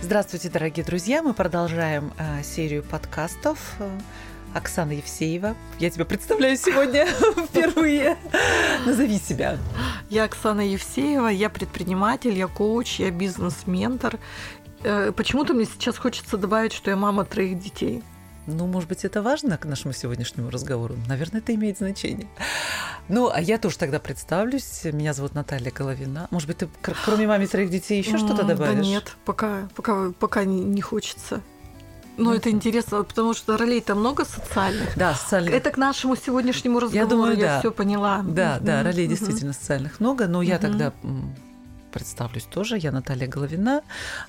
Здравствуйте, дорогие друзья! Мы продолжаем э, серию подкастов. Оксана Евсеева. Я тебя представляю сегодня впервые. Назови себя. Я Оксана Евсеева, я предприниматель, я коуч, я бизнес-ментор. Э, почему-то мне сейчас хочется добавить, что я мама троих детей. Ну, может быть, это важно к нашему сегодняшнему разговору? Наверное, это имеет значение. Ну, а я тоже тогда представлюсь. Меня зовут Наталья Головина. Может быть, ты кроме мамы троих детей еще что-то добавишь? Да нет, пока, пока, пока не, хочется. Но это интересно, потому что ролей-то много социальных. Да, социальных. Это к нашему сегодняшнему разговору, я, думаю, я да. все поняла. Да, да, ролей действительно социальных много, но я тогда представлюсь тоже. Я Наталья Головина,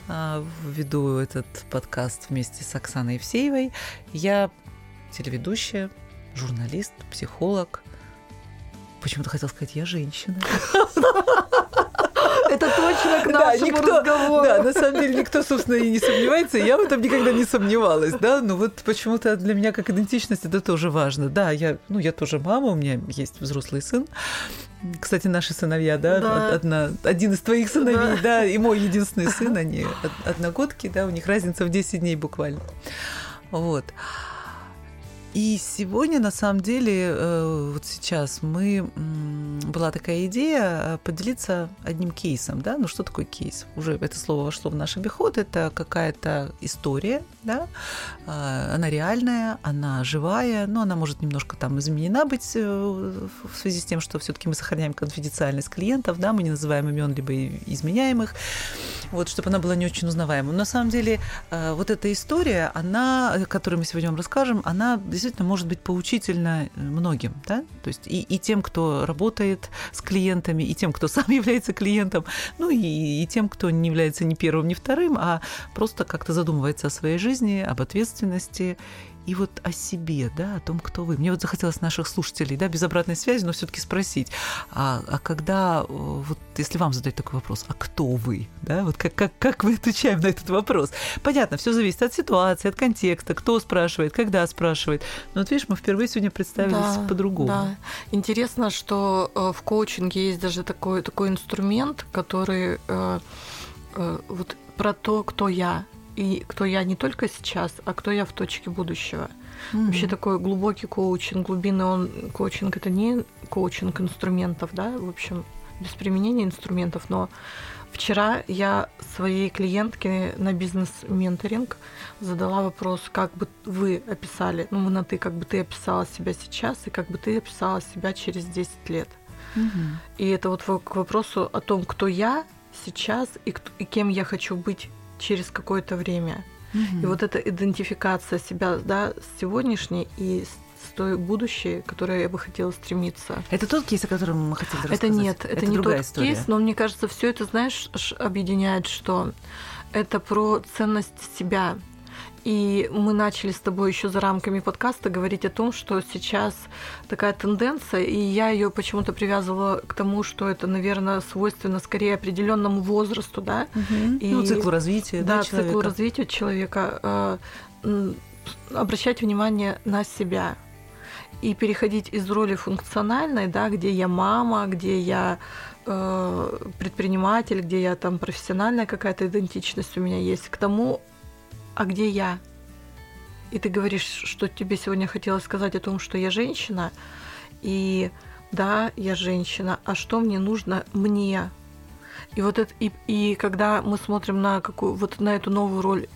а, веду этот подкаст вместе с Оксаной Евсеевой. Я телеведущая, журналист, психолог. Почему-то хотела сказать, я женщина. Это точно к нашему да, никто, разговору. Да, на самом деле никто, собственно, и не сомневается. Я в этом никогда не сомневалась, да. Но вот почему-то для меня как идентичность это тоже важно. Да, я, ну, я тоже мама, у меня есть взрослый сын. Кстати, наши сыновья, да, да. Одна, один из твоих сыновей, да. да, и мой единственный сын, они одногодки, да, у них разница в 10 дней буквально. Вот. И сегодня, на самом деле, э, вот сейчас мы была такая идея э, поделиться одним кейсом, да, ну что такое кейс? Уже это слово вошло в наш обиход, это какая-то история, да, э, она реальная, она живая, но она может немножко там изменена быть в связи с тем, что все-таки мы сохраняем конфиденциальность клиентов, да, мы не называем имен либо изменяем их, вот, чтобы она была не очень узнаваема. Но на самом деле вот эта история, она, которую мы сегодня вам расскажем, она действительно может быть поучительно э, многим, да, то есть и, и тем, кто работает с клиентами, и тем, кто сам является клиентом, ну и, и тем, кто не является ни первым, ни вторым, а просто как-то задумывается о своей жизни, об ответственности и вот о себе, да, о том, кто вы. Мне вот захотелось наших слушателей, да, без обратной связи, но все-таки спросить, а, а когда, э, вот если вам задать такой вопрос, а кто вы, да, вот как, как, как вы отвечаем на этот вопрос? Понятно, все зависит от ситуации, от контекста, кто спрашивает, когда спрашивает. Но вот видишь, мы впервые сегодня представились да, по-другому. Да. Интересно, что э, в коучинге есть даже такой, такой инструмент, который э, вот про то, кто я, и кто я не только сейчас, а кто я в точке будущего. Mm-hmm. Вообще такой глубокий коучинг, глубинный он коучинг это не коучинг инструментов, да, в общем, без применения инструментов, но вчера я своей клиентке на бизнес-менторинг задала вопрос, как бы вы описали, ну мы на ты, как бы ты описала себя сейчас и как бы ты описала себя через 10 лет. Mm-hmm. И это вот к вопросу о том, кто я сейчас и, и кем я хочу быть через какое-то время. Угу. И вот эта идентификация себя да, с сегодняшней и с той будущей, которой я бы хотела стремиться. Это тот кейс, о котором мы хотели рассказать? Это нет, это, это не тот история. кейс, но мне кажется, все это, знаешь, объединяет, что это про ценность себя. И мы начали с тобой еще за рамками подкаста говорить о том, что сейчас такая тенденция, и я ее почему-то привязывала к тому, что это, наверное, свойственно скорее определенному возрасту, да, угу. и ну, циклу развития, да, да человека. циклу развития человека, э, обращать внимание на себя и переходить из роли функциональной, да, где я мама, где я э, предприниматель, где я там профессиональная какая-то идентичность у меня есть, к тому, а где я? И ты говоришь, что тебе сегодня хотелось сказать о том, что я женщина, и да, я женщина, а что мне нужно мне? И вот это, и, и когда мы смотрим на какую вот на эту новую роль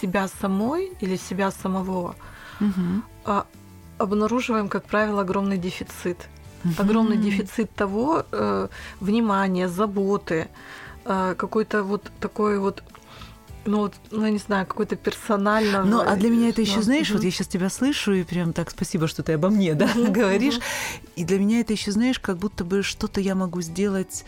себя самой или себя самого, угу. а, обнаруживаем, как правило, огромный дефицит. Угу. Огромный дефицит того э, внимания, заботы, э, какой-то вот такой вот ну, вот, ну, я не знаю, какой-то персонального. Ну, а для меня это еще, знаешь, вот я сейчас тебя слышу, и прям так спасибо, что ты обо мне, да, говоришь. И для меня это еще, знаешь, как будто бы что-то я могу сделать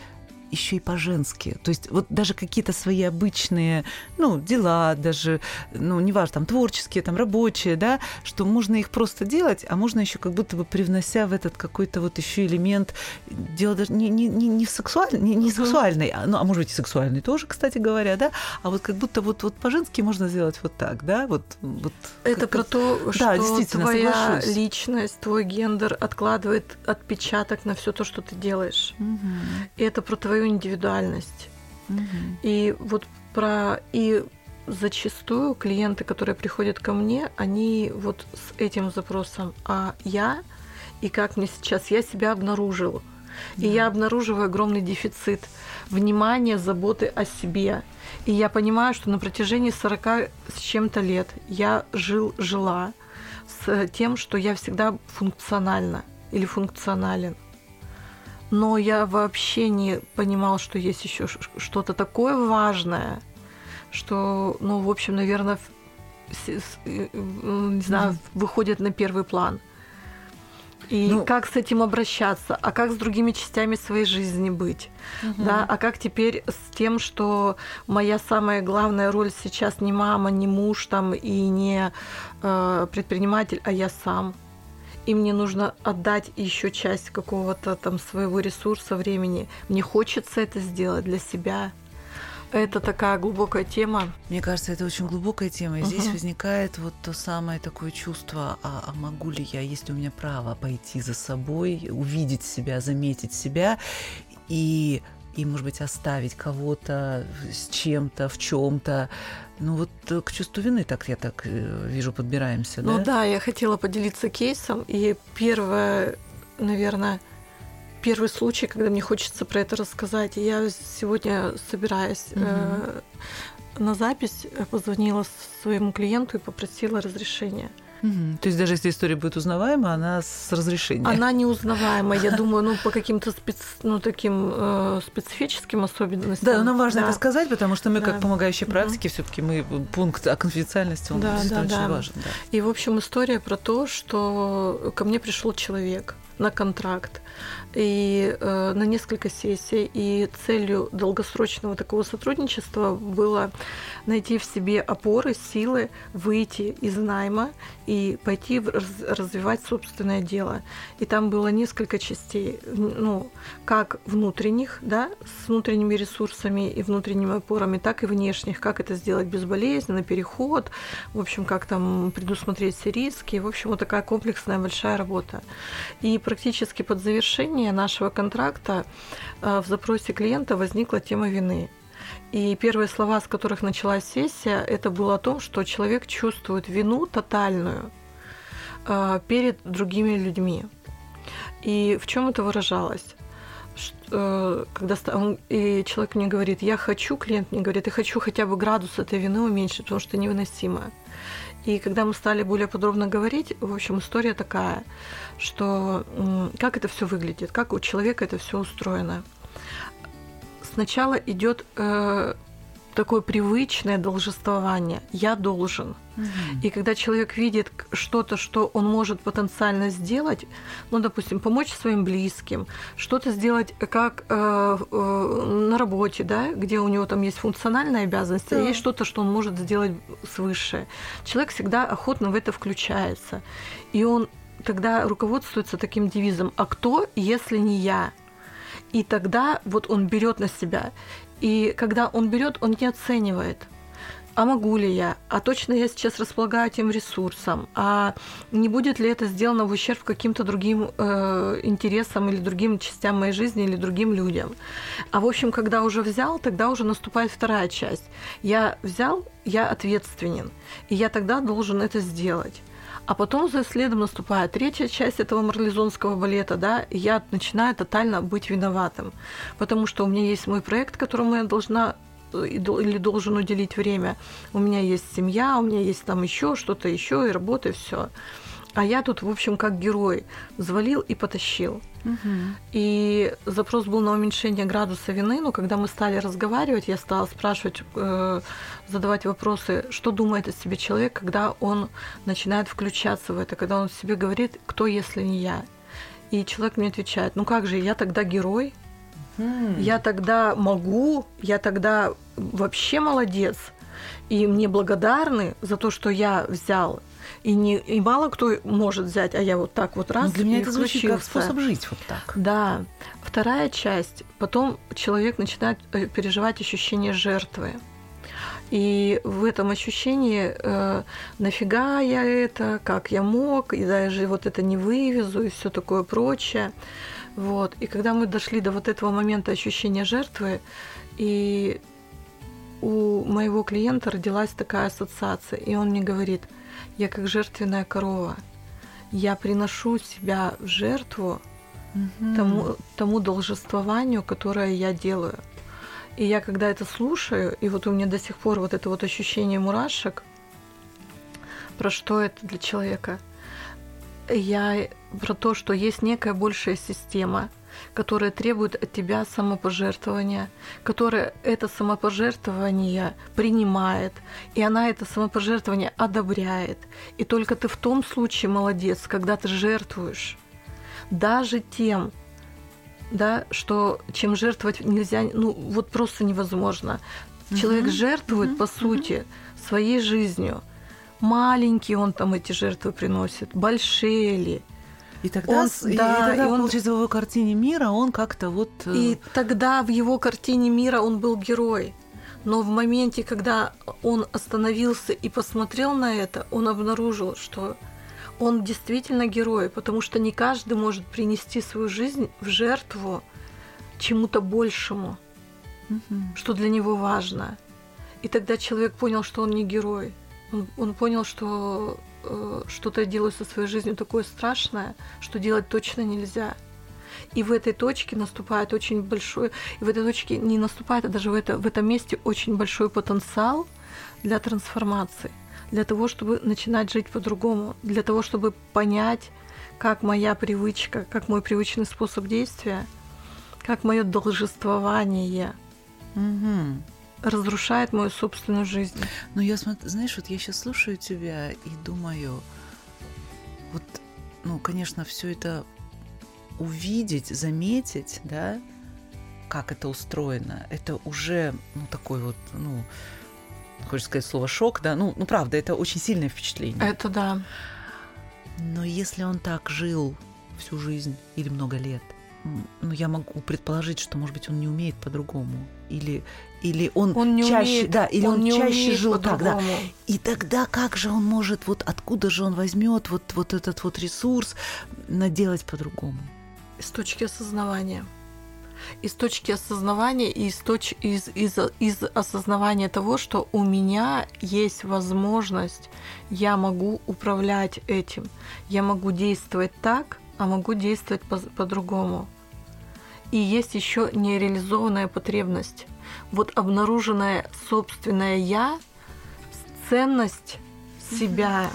еще и по-женски. То есть вот даже какие-то свои обычные, ну, дела, даже, ну, неважно, там, творческие, там, рабочие, да, что можно их просто делать, а можно еще как будто бы привнося в этот какой-то вот еще элемент, дело даже не, не, не, не, сексуальный, не, не сексуальный, а, ну, а может быть и сексуальный тоже, кстати говоря, да, а вот как будто вот, вот по-женски можно сделать вот так, да, вот. вот Это про то, да, что твоя соглашусь. личность, твой гендер откладывает отпечаток на все то, что ты делаешь. Угу. И это про твою индивидуальность. Угу. И вот про и зачастую клиенты, которые приходят ко мне, они вот с этим запросом, а я и как мне сейчас, я себя обнаружил. И я обнаруживаю огромный дефицит внимания, заботы о себе. И я понимаю, что на протяжении 40 с чем-то лет я жил, жила с тем, что я всегда функциональна или функционален. Но я вообще не понимал, что есть еще что-то такое важное, что, ну, в общем, наверное, не знаю, выходит на первый план. И ну, как с этим обращаться, а как с другими частями своей жизни быть, угу. да, а как теперь с тем, что моя самая главная роль сейчас не мама, не муж там и не э, предприниматель, а я сам. И мне нужно отдать еще часть какого-то там своего ресурса, времени. Мне хочется это сделать для себя. Это такая глубокая тема. Мне кажется, это очень глубокая тема. И uh-huh. здесь возникает вот то самое такое чувство, а, а могу ли я, есть ли у меня право пойти за собой, увидеть себя, заметить себя и и, может быть, оставить кого-то с чем-то, в чем-то. Ну вот э, к чувству вины так я так э, вижу подбираемся, ну, да? Ну да, я хотела поделиться кейсом, и первое, наверное, первый случай, когда мне хочется про это рассказать. Я сегодня, собираясь угу. э, на запись, э, позвонила своему клиенту и попросила разрешения. Угу. То есть даже если история будет узнаваема, она с разрешения. Она не узнаваема, я думаю, ну по каким-то специ... ну, таким э, специфическим особенностям. Да, но нам важно да. это сказать, потому что мы, да. как помогающие практики, угу. все-таки мы пункт о конфиденциальности, он да, да, очень да. важен. Да. И в общем история про то, что ко мне пришел человек на контракт и э, на несколько сессий. И целью долгосрочного такого сотрудничества было найти в себе опоры, силы, выйти из найма и пойти раз, развивать собственное дело. И там было несколько частей, ну, как внутренних, да, с внутренними ресурсами и внутренними опорами, так и внешних, как это сделать безболезненно, переход, в общем, как там предусмотреть все риски. В общем, вот такая комплексная большая работа. И практически под завершение нашего контракта э, в запросе клиента возникла тема вины. И первые слова, с которых началась сессия, это было о том, что человек чувствует вину тотальную э, перед другими людьми. И в чем это выражалось? Э, когда и человек мне говорит, я хочу, клиент мне говорит, я хочу хотя бы градус этой вины уменьшить, потому что невыносимо. И когда мы стали более подробно говорить, в общем, история такая, что как это все выглядит, как у человека это все устроено. Сначала идет э, такое привычное должествование. Я должен. Угу. И когда человек видит что-то, что он может потенциально сделать, ну, допустим, помочь своим близким, что-то сделать как э, э, на работе, да, где у него там есть функциональные обязанности, да. а есть что-то, что он может сделать свыше. Человек всегда охотно в это включается. И он тогда руководствуется таким девизом «А кто, если не я?» И тогда вот он берет на себя. И когда он берет, он не оценивает – а могу ли я, а точно я сейчас располагаю этим ресурсом, а не будет ли это сделано в ущерб каким-то другим э, интересам или другим частям моей жизни или другим людям. А в общем, когда уже взял, тогда уже наступает вторая часть. Я взял, я ответственен, и я тогда должен это сделать. А потом за следом наступает третья часть этого марлезонского балета, да, и я начинаю тотально быть виноватым, потому что у меня есть мой проект, которому я должна или должен уделить время. У меня есть семья, у меня есть там еще что-то еще, и работа, и все. А я тут, в общем, как герой, взвалил и потащил. Угу. И запрос был на уменьшение градуса вины, но когда мы стали разговаривать, я стала спрашивать, э, задавать вопросы, что думает о себе человек, когда он начинает включаться в это, когда он себе говорит, кто, если не я. И человек мне отвечает, ну как же, я тогда герой, я тогда могу, я тогда вообще молодец. И мне благодарны за то, что я взял. И, не, и мало кто может взять, а я вот так вот раз. Но для меня это звучит как способ жить вот так. Да. Вторая часть. Потом человек начинает э, переживать ощущение жертвы. И в этом ощущении э, нафига я это, как я мог, и даже вот это не вывезу, и все такое прочее. Вот. И когда мы дошли до вот этого момента ощущения жертвы, и у моего клиента родилась такая ассоциация, и он мне говорит, я как жертвенная корова, я приношу себя в жертву угу. тому, тому должествованию, которое я делаю. И я когда это слушаю, и вот у меня до сих пор вот это вот ощущение мурашек, про что это для человека? Я про то, что есть некая большая система, которая требует от тебя самопожертвования, которая это самопожертвование принимает, и она это самопожертвование одобряет. И только ты в том случае молодец, когда ты жертвуешь даже тем, да, что чем жертвовать нельзя, ну вот просто невозможно. Человек uh-huh. жертвует, uh-huh. по сути, uh-huh. своей жизнью. Маленький он там эти жертвы приносит, большие ли. И тогда, он, и, да, и тогда и он, получается, в его картине мира он как-то вот... Э, и тогда в его картине мира он был герой. Но в моменте, когда он остановился и посмотрел на это, он обнаружил, что он действительно герой, потому что не каждый может принести свою жизнь в жертву чему-то большему, угу. что для него важно. И тогда человек понял, что он не герой. Он, он понял, что что-то делаю со своей жизнью такое страшное, что делать точно нельзя. И в этой точке наступает очень большой, и в этой точке не наступает, а даже в, это, в этом месте очень большой потенциал для трансформации для того, чтобы начинать жить по-другому, для того, чтобы понять, как моя привычка, как мой привычный способ действия, как мое должествование угу. Разрушает мою собственную жизнь. Ну, я смотрю, знаешь, вот я сейчас слушаю тебя и думаю, вот, ну, конечно, все это увидеть, заметить, да, как это устроено, это уже, ну, такой вот, ну, хочешь сказать слово шок, да, ну, ну правда, это очень сильное впечатление. Это да. Но если он так жил всю жизнь или много лет, ну, я могу предположить, что, может быть, он не умеет по-другому. Или, или он, он не чаще, умеет, да, или он, он не чаще жил так, да. И тогда как же он может, вот откуда же он возьмет вот, вот этот вот ресурс наделать по-другому? С точки осознавания из точки осознавания и из, точ... из, из, из осознавания того, что у меня есть возможность, я могу управлять этим, я могу действовать так, а могу действовать по- по-другому. И есть еще нереализованная потребность. Вот обнаруженная собственная я, ценность себя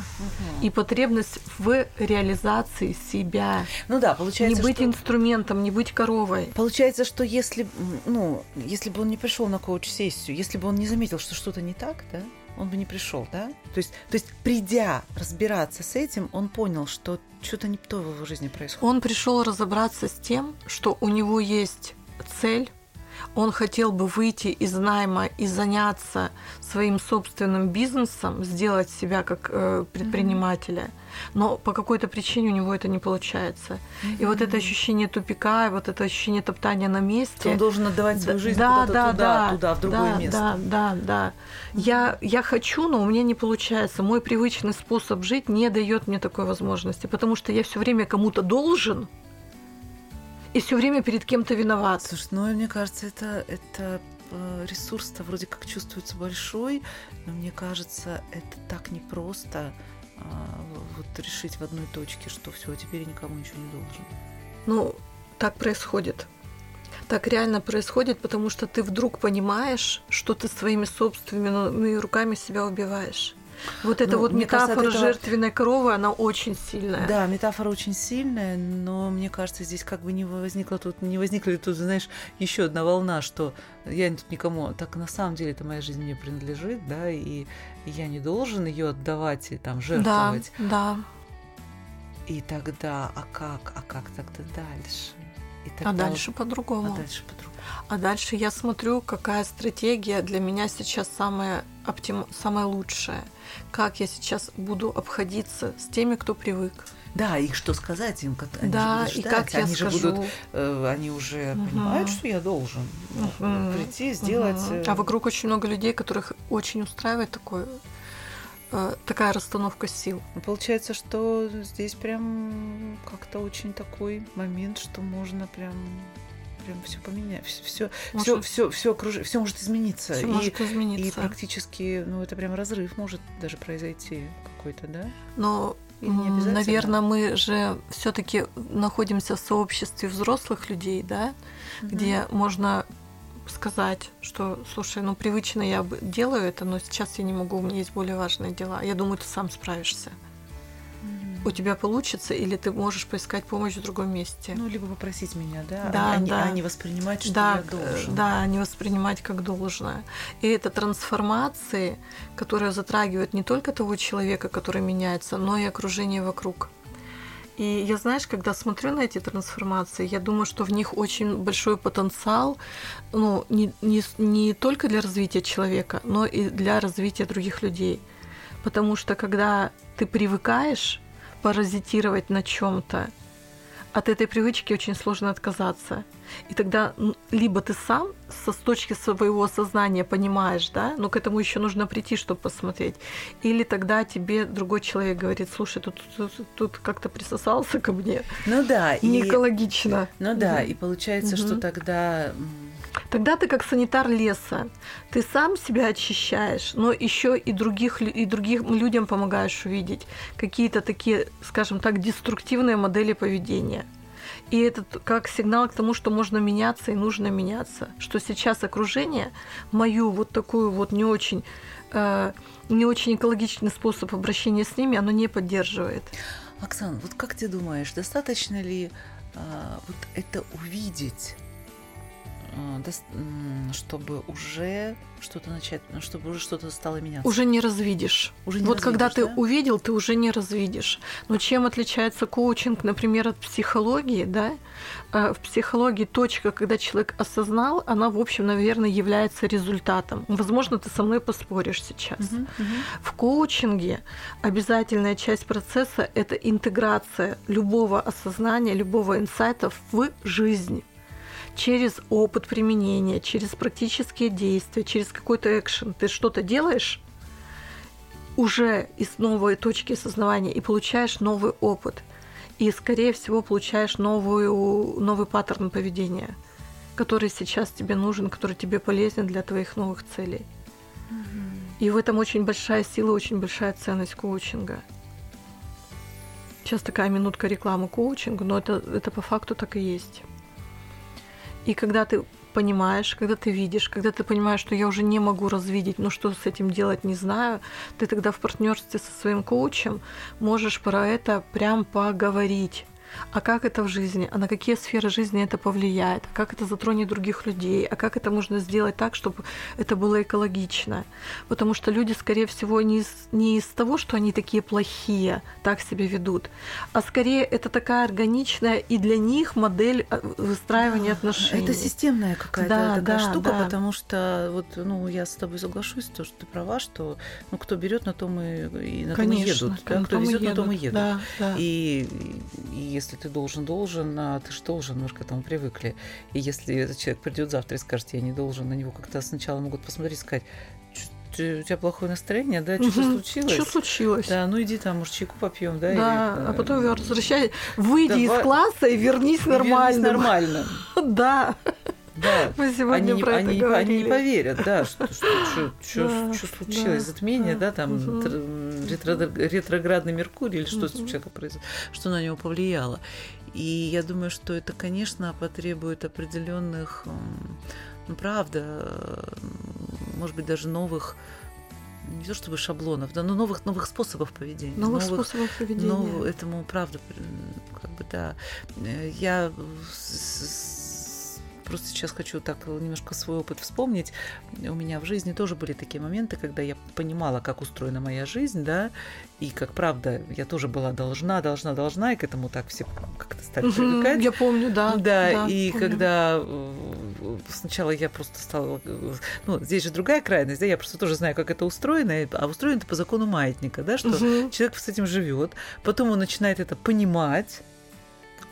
и потребность в реализации себя. Ну да, получается, не быть что... инструментом, не быть коровой. Получается, что если, ну, если бы он не пришел на коуч-сессию, если бы он не заметил, что что-то не так, да, он бы не пришел, да? То есть, то есть, придя разбираться с этим, он понял, что что-то не то в его жизни происходит. Он пришел разобраться с тем, что у него есть цель, он хотел бы выйти из найма и заняться своим собственным бизнесом, сделать себя как э, предпринимателя, но по какой-то причине у него это не получается. Mm-hmm. И вот это ощущение тупика, вот это ощущение топтания на месте. Он должен отдавать свою жизнь да, куда-то да, туда, да, туда, в другое да, место. Да, да, да. Я, я хочу, но у меня не получается. Мой привычный способ жить не дает мне такой возможности, потому что я все время кому-то должен и все время перед кем-то виноват. Слушай, ну, мне кажется, это, это э, ресурс-то вроде как чувствуется большой, но мне кажется, это так непросто вот решить в одной точке, что все, теперь я никому ничего не должен. Ну, так происходит. Так реально происходит, потому что ты вдруг понимаешь, что ты своими собственными руками себя убиваешь. Вот эта ну, вот метафора кажется, жертвенной этого... коровы, она очень сильная. Да, метафора очень сильная, но мне кажется, здесь как бы не возникла тут, не возникла тут, знаешь, еще одна волна, что я тут никому, так на самом деле это моя жизнь мне принадлежит, да, и я не должен ее отдавать и там жертвовать. Да, да. И тогда, а как, а как тогда дальше? И тогда а дальше по-другому. А дальше по-другому. А дальше я смотрю, какая стратегия для меня сейчас самая, оптим... самая лучшая. Как я сейчас буду обходиться с теми, кто привык. Да, и что сказать им, они да, же будут ждать, и как они я же скажу. будут, э, они уже угу. понимают, что я должен угу. прийти, сделать. Угу. А вокруг очень много людей, которых очень устраивает такое э, такая расстановка сил. Ну, получается, что здесь прям как-то очень такой момент, что можно прям прям все поменять, все, все, все, все, окруж... все может измениться. Все и, может измениться. И практически, ну, это прям разрыв может даже произойти какой-то, да? Но Наверное, мы же все-таки находимся в сообществе взрослых людей, да, угу. где можно сказать, что, слушай, ну привычно я делаю это, но сейчас я не могу, у меня есть более важные дела. Я думаю, ты сам справишься у тебя получится, или ты можешь поискать помощь в другом месте. Ну, либо попросить меня, да, да, а, да. а не воспринимать, что да, я должен. Да, не воспринимать как должное. И это трансформации, которые затрагивают не только того человека, который меняется, но и окружение вокруг. И я, знаешь, когда смотрю на эти трансформации, я думаю, что в них очень большой потенциал, ну, не, не, не только для развития человека, но и для развития других людей. Потому что когда ты привыкаешь паразитировать на чем-то, от этой привычки очень сложно отказаться. И тогда либо ты сам со с точки своего сознания понимаешь, да, но к этому еще нужно прийти, чтобы посмотреть, или тогда тебе другой человек говорит, слушай, тут, тут, тут как-то присосался ко мне. Ну да. Не и... экологично. Ну да, и получается, угу. что тогда Тогда ты как санитар леса, ты сам себя очищаешь, но еще и других, и другим людям помогаешь увидеть какие-то такие, скажем так, деструктивные модели поведения. И это как сигнал к тому, что можно меняться и нужно меняться. Что сейчас окружение мою вот такую вот не очень, э, не очень экологичный способ обращения с ними, оно не поддерживает. Оксана, вот как ты думаешь, достаточно ли э, вот это увидеть? А, чтобы уже что-то начать, чтобы уже что-то стало меняться. Уже не развидишь. Уже не вот развидишь, когда да? ты увидел, ты уже не развидишь. Но чем отличается коучинг, например, от психологии, да? А, в психологии точка, когда человек осознал, она, в общем, наверное, является результатом. Возможно, ты со мной поспоришь сейчас. Uh-huh, uh-huh. В коучинге обязательная часть процесса – это интеграция любого осознания, любого инсайта в жизнь через опыт применения, через практические действия, через какой-то экшен. Ты что-то делаешь уже из новой точки осознавания и получаешь новый опыт. И, скорее всего, получаешь новую, новый паттерн поведения, который сейчас тебе нужен, который тебе полезен для твоих новых целей. И в этом очень большая сила, очень большая ценность коучинга. Сейчас такая минутка рекламы коучинга, но это, это по факту так и есть. И когда ты понимаешь, когда ты видишь, когда ты понимаешь, что я уже не могу развидеть, но что с этим делать не знаю, ты тогда в партнерстве со своим коучем можешь про это прям поговорить а как это в жизни, а на какие сферы жизни это повлияет, а как это затронет других людей, а как это можно сделать так, чтобы это было экологично. Потому что люди, скорее всего, не из, не из того, что они такие плохие, так себя ведут, а скорее это такая органичная и для них модель э, выстраивания да, отношений. Это системная какая-то да, такая да, штука, да. потому что вот, ну, я с тобой соглашусь, то, что ты права, что ну, кто берет, на том и, и на Конечно, том и едут. Да? Кто везет, на том и едут. Да, да. И, и если ты должен, должен, а ты же должен, мы же к этому привыкли. И если этот человек придет завтра и скажет, я не должен, на него как-то сначала могут посмотреть и сказать, у тебя плохое настроение, да, что-то угу. случилось? Что случилось? Да, ну иди там, может, чайку попьем, да? Да, или, а потом возвращай, выйди Давай... из класса и вернись нормально. Вернись нормально. Да. Да. Мы сегодня они, про они, это они не поверят, да, что, что, что, что, что случилось, да, затмение, да, там угу. ретро, ретроградный Меркурий или что угу. с человеком произошло, что на него повлияло. И я думаю, что это, конечно, потребует определенных, ну, правда, может быть, даже новых не то чтобы шаблонов, да, но новых новых способов поведения. Новых, новых способов поведения. Ну, этому правда, как бы да. Э, я просто сейчас хочу так немножко свой опыт вспомнить. У меня в жизни тоже были такие моменты, когда я понимала, как устроена моя жизнь, да, и как правда я тоже была должна, должна, должна, и к этому так все как-то стали угу, привыкать. Я помню, да. Да, да и помню. когда э, сначала я просто стала, ну, здесь же другая крайность, да, я просто тоже знаю, как это устроено, а устроено это по закону маятника, да, что угу. человек с этим живет, потом он начинает это понимать,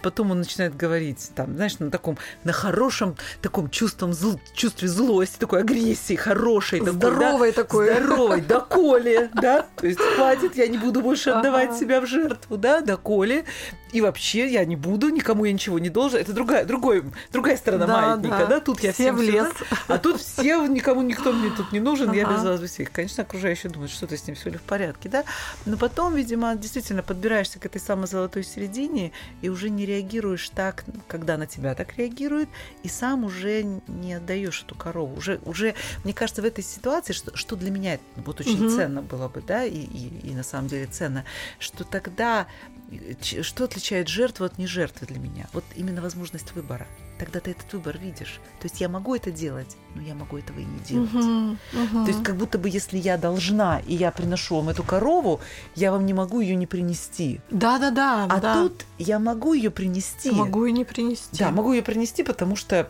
потом он начинает говорить, там, знаешь, на таком, на хорошем таком чувством, зл, чувстве злости, такой агрессии, хорошей. Здоровой такой. Да, здоровой, доколе, да, то есть хватит, я не буду больше отдавать себя в жертву, да, доколе, и вообще я не буду, никому я ничего не должен. Это другая, другой, другая сторона да, маятника, да. да? Тут я все в лес. А тут все, никому никто мне тут не нужен, ага. я без вас всех. Конечно, окружающие думают, что ты с ним все ли в порядке, да? Но потом, видимо, действительно подбираешься к этой самой золотой середине и уже не реагируешь так, когда на тебя так реагируют, и сам уже не отдаешь эту корову. Уже, уже мне кажется, в этой ситуации, что, что для меня вот очень угу. ценно было бы, да, и, и, и на самом деле ценно, что тогда что отличает жертву от нежертвы для меня? Вот именно возможность выбора. Тогда ты этот выбор видишь. То есть я могу это делать, но я могу этого и не делать. Uh-huh, uh-huh. То есть как будто бы если я должна, и я приношу вам эту корову, я вам не могу ее не принести. Да-да-да. А да. тут я могу ее принести. Могу и не принести. Да, могу ее принести, потому что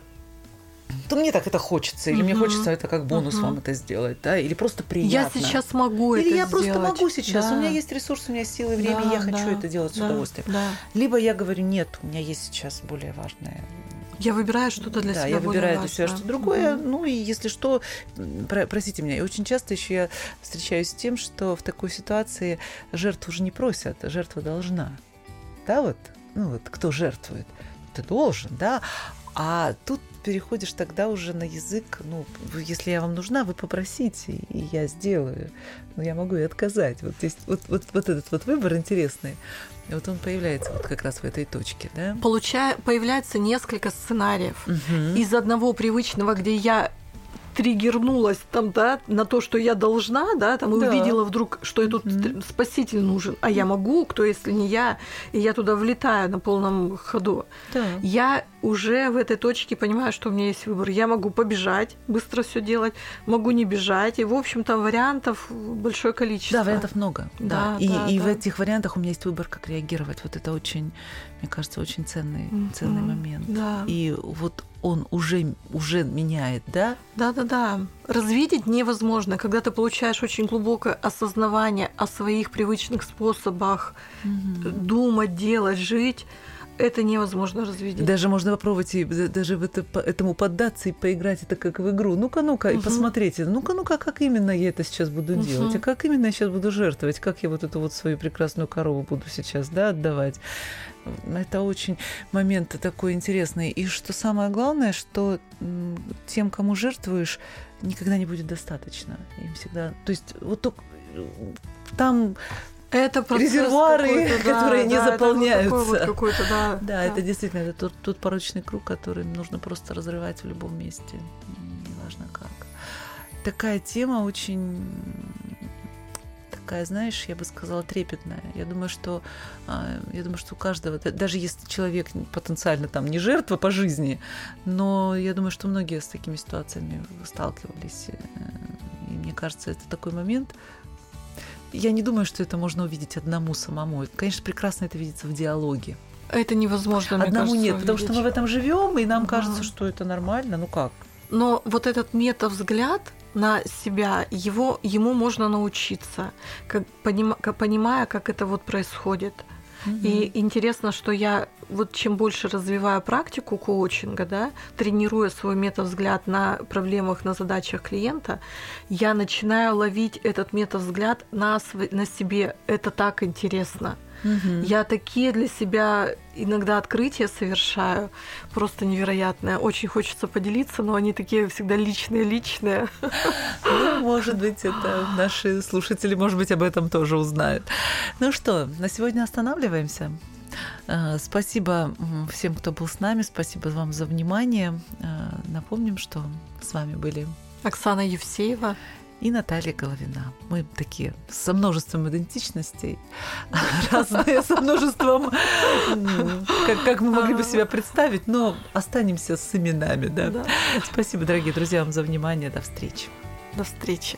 то мне так это хочется, или угу. мне хочется это как бонус угу. вам это сделать, да, или просто приятно. Я сейчас могу или это я сделать. просто могу сейчас, да. у меня есть ресурс, у меня есть силы, время, да, я хочу да, это делать да, с удовольствием. Да. Либо я говорю, нет, у меня есть сейчас более важное. Я выбираю что-то для да, себя. Да, я выбираю для себя что-то другое. Угу. Ну и если что, про, простите меня, и очень часто еще я встречаюсь с тем, что в такой ситуации жертву уже не просят, жертва должна. Да, вот, ну вот, кто жертвует? Ты должен, да. А тут переходишь тогда уже на язык, ну, если я вам нужна, вы попросите, и я сделаю. Но я могу и отказать. Вот здесь вот, вот, вот этот вот выбор интересный. Вот он появляется вот как раз в этой точке, да? Получая, появляется несколько сценариев. Угу. Из одного привычного, где я триггернулась там, да, на то, что я должна, да, там, и да. увидела вдруг, что тут mm-hmm. спаситель нужен, а я могу, кто, если не я, и я туда влетаю на полном ходу. Да. Я уже в этой точке понимаю, что у меня есть выбор. Я могу побежать, быстро все делать, могу не бежать, и, в общем, там вариантов большое количество. Да, вариантов много, да. да и да, и да. в этих вариантах у меня есть выбор, как реагировать. Вот это очень, мне кажется, очень ценный, mm-hmm. ценный момент. Да. И вот он уже, уже меняет, да? Да-да-да. Развидеть невозможно. Когда ты получаешь очень глубокое осознавание о своих привычных способах mm-hmm. думать, делать, жить, это невозможно развидеть. Даже можно попробовать и даже в это, этому поддаться и поиграть это как в игру. Ну-ка, ну-ка, угу. и посмотрите. Ну-ка, ну-ка, как именно я это сейчас буду угу. делать? А как именно я сейчас буду жертвовать? Как я вот эту вот свою прекрасную корову буду сейчас, да, отдавать? Это очень момент такой интересный. И что самое главное, что тем, кому жертвуешь, никогда не будет достаточно. Им всегда... То есть вот только там это резервуары, да, которые не да, заполняются. Это вот да, да, да, это действительно это тот, тот порочный круг, который нужно просто разрывать в любом месте, неважно как. Такая тема очень такая, знаешь, я бы сказала, трепетная. Я думаю, что а, я думаю, что у каждого, даже если человек потенциально там не жертва по жизни, но я думаю, что многие с такими ситуациями сталкивались. Э, и мне кажется, это такой момент, я не думаю, что это можно увидеть одному самому. Конечно, прекрасно это видится в диалоге. Это невозможно, Одному кажется, нет, потому что мы в этом живем, и нам кажется, что это нормально. Ну как? Но вот этот метавзгляд на себя, его, ему можно научиться, как, поним, понимая, как это вот происходит. И интересно, что я вот чем больше развиваю практику коучинга, да, тренируя свой метавзгляд на проблемах, на задачах клиента, я начинаю ловить этот метавзгляд на, на себе. Это так интересно. Угу. Я такие для себя иногда открытия совершаю, просто невероятное. Очень хочется поделиться, но они такие всегда личные-личные. Ну, может быть, это наши слушатели, может быть, об этом тоже узнают. Ну что, на сегодня останавливаемся. А, спасибо всем, кто был с нами. Спасибо вам за внимание. А, напомним, что с вами были Оксана Евсеева и Наталья Головина. Мы такие со множеством идентичностей, разные, со множеством, как, как мы могли бы себя представить, но останемся с именами. Да? Да. Спасибо, дорогие друзья, вам за внимание. До встречи. До встречи.